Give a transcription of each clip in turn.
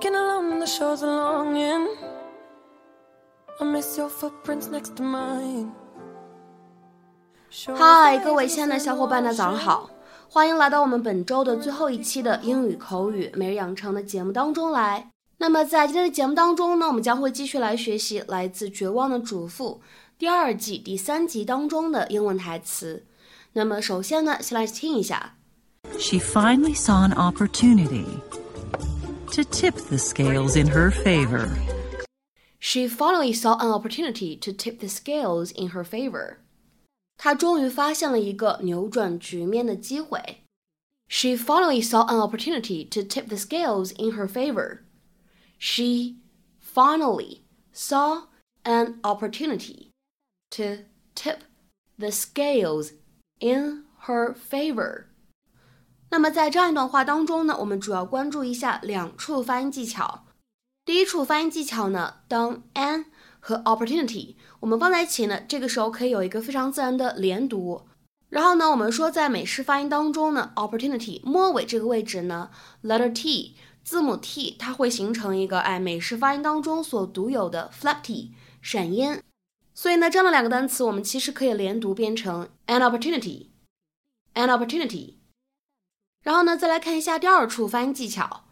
Walking along the shores of longing. I miss your footprints next to mine. 嗨，各位亲爱的小伙伴，大家早上好，欢迎来到我们本周的最后一期的英语口语每日养成的节目当中来。那么在今天的节目当中呢，我们将会继续来学习来自《绝望的主妇》第二季第三集当中的英文台词。那么首先呢，先来听一下。She finally saw an opportunity to tip the scales in her favor. She finally saw an opportunity to tip the scales in her favor. 她终于发现了一个扭转局面的机会。She finally saw an opportunity to tip the scales in her favor. She finally saw an opportunity to tip the scales in her favor. 那么在这样一段话当中呢，我们主要关注一下两处发音技巧。第一处发音技巧呢，当 an 和 opportunity 我们放在一起呢，这个时候可以有一个非常自然的连读。然后呢，我们说在美式发音当中呢，opportunity 末尾这个位置呢，letter t 字母 t 它会形成一个哎美式发音当中所独有的 flap t 闪音。所以呢，这样的两个单词我们其实可以连读变成 an opportunity，an opportunity。然后呢，再来看一下第二处发音技巧，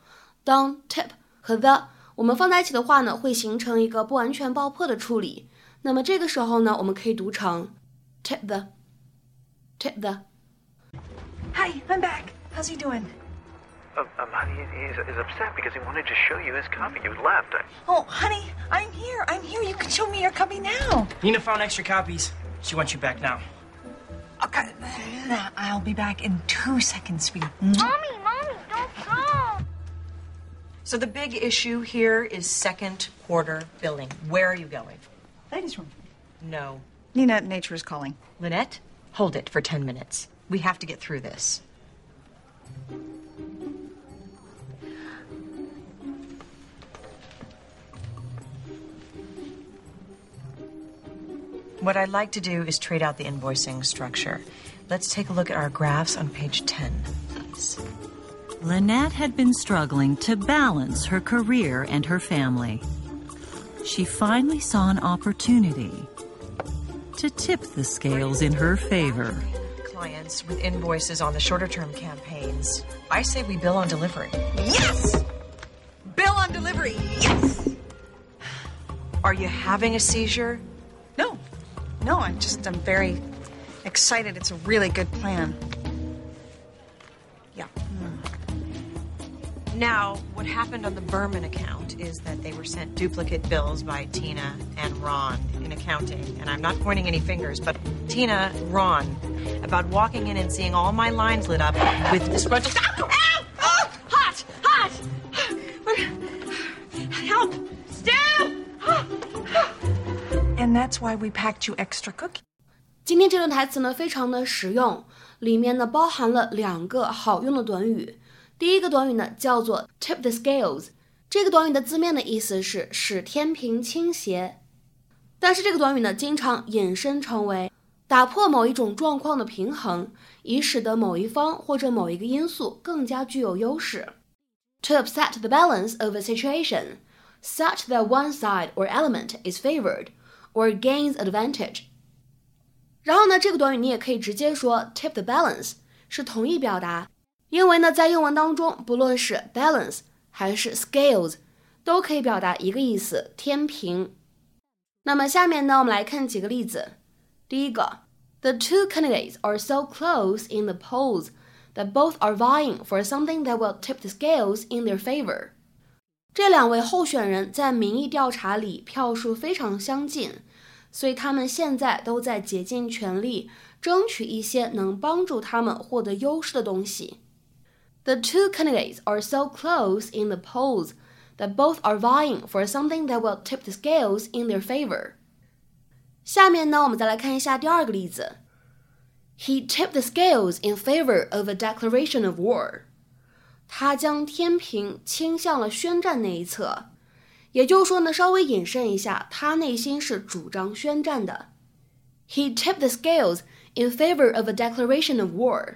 当 tip 和 the 我们放在一起的话呢，会形成一个不完全爆破的处理。那么这个时候呢，我们可以读成 tip the，tip the。Hi, I'm back. How's he doing? Um, um, honey, he's, he's upset because he wanted to show you his copy. You left. I... Oh, honey, I'm here. I'm here. You can show me your copy now. Nina found extra copies. She wants you back now. Okay. I'll be back in two seconds, sweetie. Mm. Mommy, mommy, don't go. So the big issue here is second quarter billing. Where are you going? Ladies' room. No. Nina, nature is calling. Lynette, hold it for 10 minutes. We have to get through this. What I'd like to do is trade out the invoicing structure. Let's take a look at our graphs on page 10, please. Lynette had been struggling to balance her career and her family. She finally saw an opportunity to tip the scales in her favor. Clients with invoices on the shorter term campaigns. I say we bill on delivery. Yes! Bill on delivery. Yes! Are you having a seizure? No. I'm just, I'm very excited. It's a really good plan. Yeah. Mm. Now, what happened on the Berman account is that they were sent duplicate bills by Tina and Ron in accounting. And I'm not pointing any fingers, but Tina, Ron, about walking in and seeing all my lines lit up with disgruntled. that's why we packed you extra cookies. 今天这段台词呢，非常的实用，里面呢包含了两个好用的短语。第一个短语呢叫做 tip the scales，这个短语的字面的意思是使天平倾斜，但是这个短语呢经常引申成为打破某一种状况的平衡，以使得某一方或者某一个因素更加具有优势。To upset the balance of a situation, such that one side or element is favored or gains advantage. 然后呢，这个短语你也可以直接说 tip the balance，是同义表达。因为呢，在英文当中，不论是 balance 还是 scales，都可以表达一个意思，天平。那么下面呢，我们来看几个例子。第一个，The two candidates are so close in the polls that both are vying for something that will tip the scales in their favor。 这两位候选人在民意调查里票数非常相近，所以他们现在都在竭尽全力争取一些能帮助他们获得优势的东西。The two candidates are so close in the polls that both are vying for something that will tip the scales in their favor. 下面呢，我们再来看一下第二个例子。He tipped the scales in favor of a declaration of war. 他将天平倾向了宣战那一侧。也就是说呢，稍微引申一下，他内心是主张宣战的。He tipped the scales in favor of a declaration of war.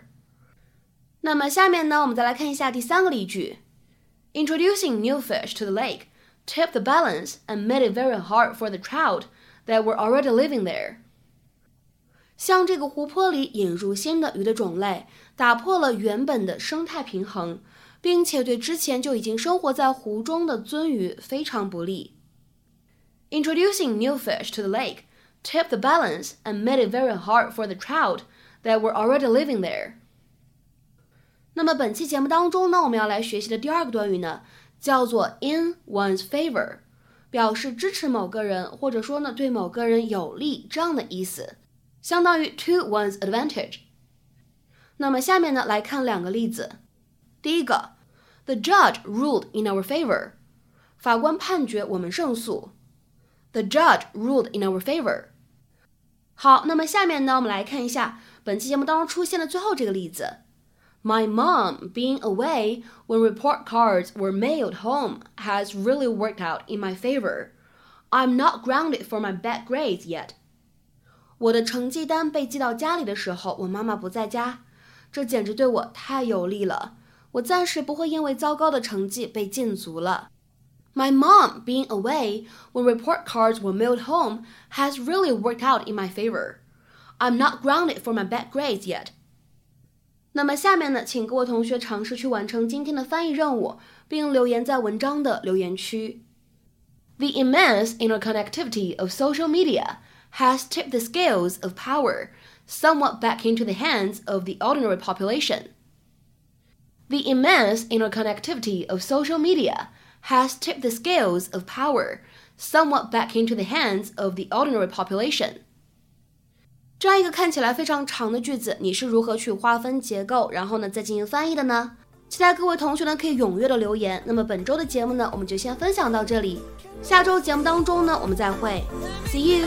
那么下面呢，我们再来看一下第三个例句 Introducing new fish to the lake tipped the balance and made it very hard for the trout that were already living there. 向这个湖泊里引入新的鱼的种类，打破了原本的生态平衡， 并且对之前就已经生活在湖中的鳟鱼非常不利。Introducing new fish to the lake tipped the balance and made it very hard for the trout that were already living there. 那么本期节目当中呢，我们要来学习的第二个短语呢，叫做 in one's favor，表示支持某个人，或者说呢对某个人有利这样的意思，相当于 to one's advantage。那么下面呢来看两个例子。 第一个，The judge ruled in our favor，法官判决我们胜诉。The judge ruled in our favor。好，那么下面呢我们来看一下本期节目当中出现的最后这个例子。My mom being away when report cards were mailed home has really worked out in my favor. I'm not grounded for my bad grades yet. 我的成绩单被寄到家里的时候，我妈妈不在家，这简直对我太有利了。 我暂时不会因为糟糕的成绩被禁足了。My mom being away when report cards were mailed home has really worked out in my favor. I'm not grounded for my bad grades yet. 那么下面呢，请各位同学尝试去完成今天的翻译任务，并留言在文章的留言区。The immense interconnectivity of social media has tipped the scales of power somewhat back into the hands of the ordinary population. The immense interconnectivity of social media has tipped the scales of power somewhat back into the hands of the ordinary population. 这样一个看起来非常长的句子，你是如何去划分结构，然后呢再进行翻译的呢？期待各位同学呢可以踊跃的留言。那么本周的节目呢，我们就先分享到这里。下周节目当中呢，我们再会，See you。